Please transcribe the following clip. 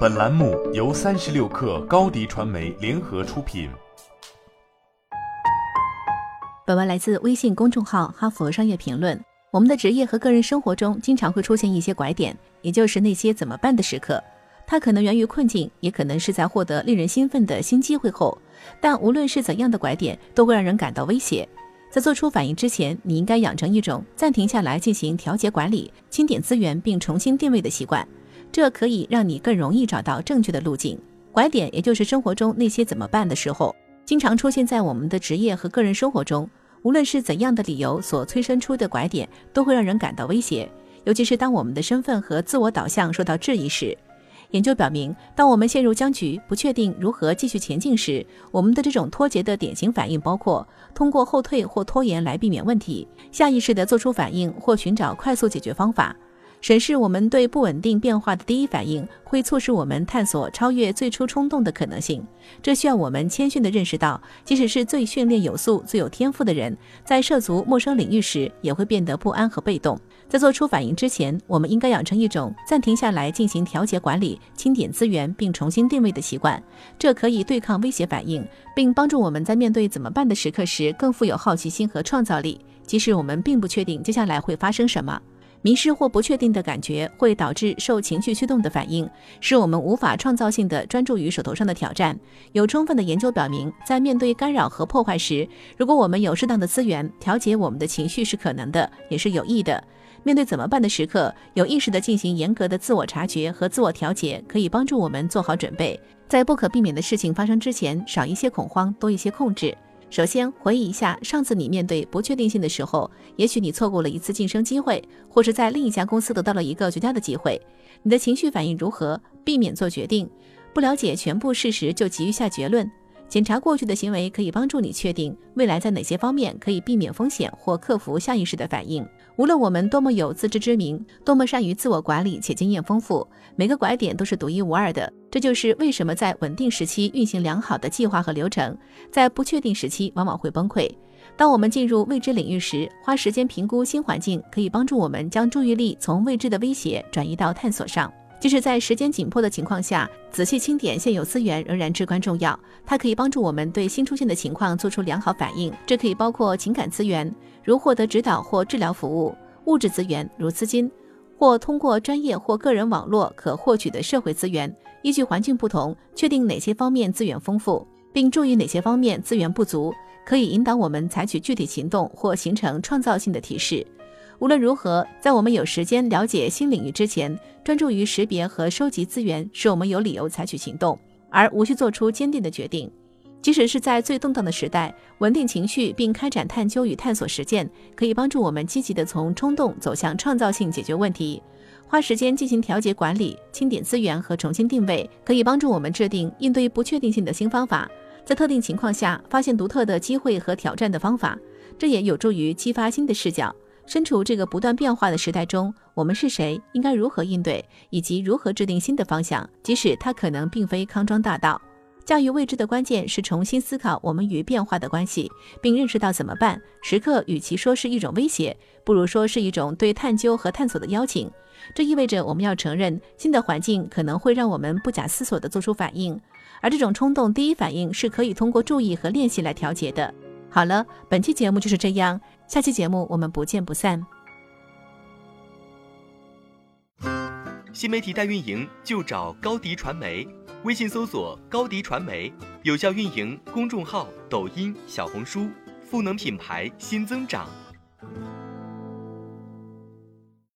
本栏目由三十六氪高低传媒联合出品。本文来自微信公众号《哈佛商业评论》。我们的职业和个人生活中经常会出现一些拐点，也就是那些怎么办的时刻。它可能源于困境，也可能是在获得令人兴奋的新机会后。但无论是怎样的拐点，都会让人感到威胁。在做出反应之前，你应该养成一种暂停下来进行调节管理、清点资源并重新定位的习惯。这可以让你更容易找到正确的路径。拐点，也就是生活中那些怎么办的时候，经常出现在我们的职业和个人生活中。无论是怎样的理由所催生出的拐点，都会让人感到威胁。尤其是当我们的身份和自我导向受到质疑时。研究表明，当我们陷入僵局、不确定如何继续前进时，我们的这种脱节的典型反应包括通过后退或拖延来避免问题，下意识地做出反应或寻找快速解决方法。审视我们对不稳定变化的第一反应，会促使我们探索超越最初冲动的可能性。这需要我们谦逊地认识到，即使是最训练有素、最有天赋的人，在涉足陌生领域时，也会变得不安和被动。在做出反应之前，我们应该养成一种暂停下来进行调节管理、清点资源并重新定位的习惯。这可以对抗威胁反应，并帮助我们在面对怎么办的时刻时更富有好奇心和创造力，即使我们并不确定接下来会发生什么。迷失或不确定的感觉会导致受情绪驱动的反应，使我们无法创造性的专注于手头上的挑战。有充分的研究表明，在面对干扰和破坏时，如果我们有适当的资源，调节我们的情绪是可能的，也是有益的。面对怎么办的时刻，有意识地进行严格的自我察觉和自我调节，可以帮助我们做好准备，在不可避免的事情发生之前，少一些恐慌，多一些控制。首先，回忆一下上次你面对不确定性的时候，也许你错过了一次晋升机会，或是在另一家公司得到了一个绝佳的机会。你的情绪反应如何？避免做决定，不了解全部事实就急于下结论。检查过去的行为可以帮助你确定未来在哪些方面可以避免风险或克服下意识的反应。无论我们多么有自知之明，多么善于自我管理且经验丰富，每个拐点都是独一无二的。这就是为什么在稳定时期运行良好的计划和流程，在不确定时期往往会崩溃。当我们进入未知领域时，花时间评估新环境，可以帮助我们将注意力从未知的威胁转移到探索上。即使在时间紧迫的情况下，仔细清点现有资源仍然至关重要。它可以帮助我们对新出现的情况做出良好反应。这可以包括情感资源，如获得指导或治疗服务；物质资源，如资金，或通过专业或个人网络可获取的社会资源。依据环境不同，确定哪些方面资源丰富，并注意哪些方面资源不足，可以引导我们采取具体行动或形成创造性的提示。无论如何，在我们有时间了解新领域之前，专注于识别和收集资源，使我们有理由采取行动，而无需做出坚定的决定。即使是在最动荡的时代，稳定情绪并开展探究与探索实践，可以帮助我们积极地从冲动走向创造性解决问题。花时间进行调节管理、清点资源和重新定位，可以帮助我们制定应对不确定性的新方法，在特定情况下发现独特的机会和挑战的方法。这也有助于激发新的视角。身处这个不断变化的时代中，我们是谁？应该如何应对？以及如何制定新的方向？即使它可能并非康庄大道。驾驭未知的关键是重新思考我们与变化的关系，并认识到怎么办。时刻与其说是一种威胁，不如说是一种对探究和探索的邀请。这意味着我们要承认新的环境可能会让我们不假思索地做出反应，而这种冲动第一反应是可以通过注意和练习来调节的。好了，本期节目就是这样。下期节目我们不见不散。新媒体代运营就找高迪传媒，微信搜索高迪传媒，有效运营公众号、抖音、小红书，赋能品牌新增长。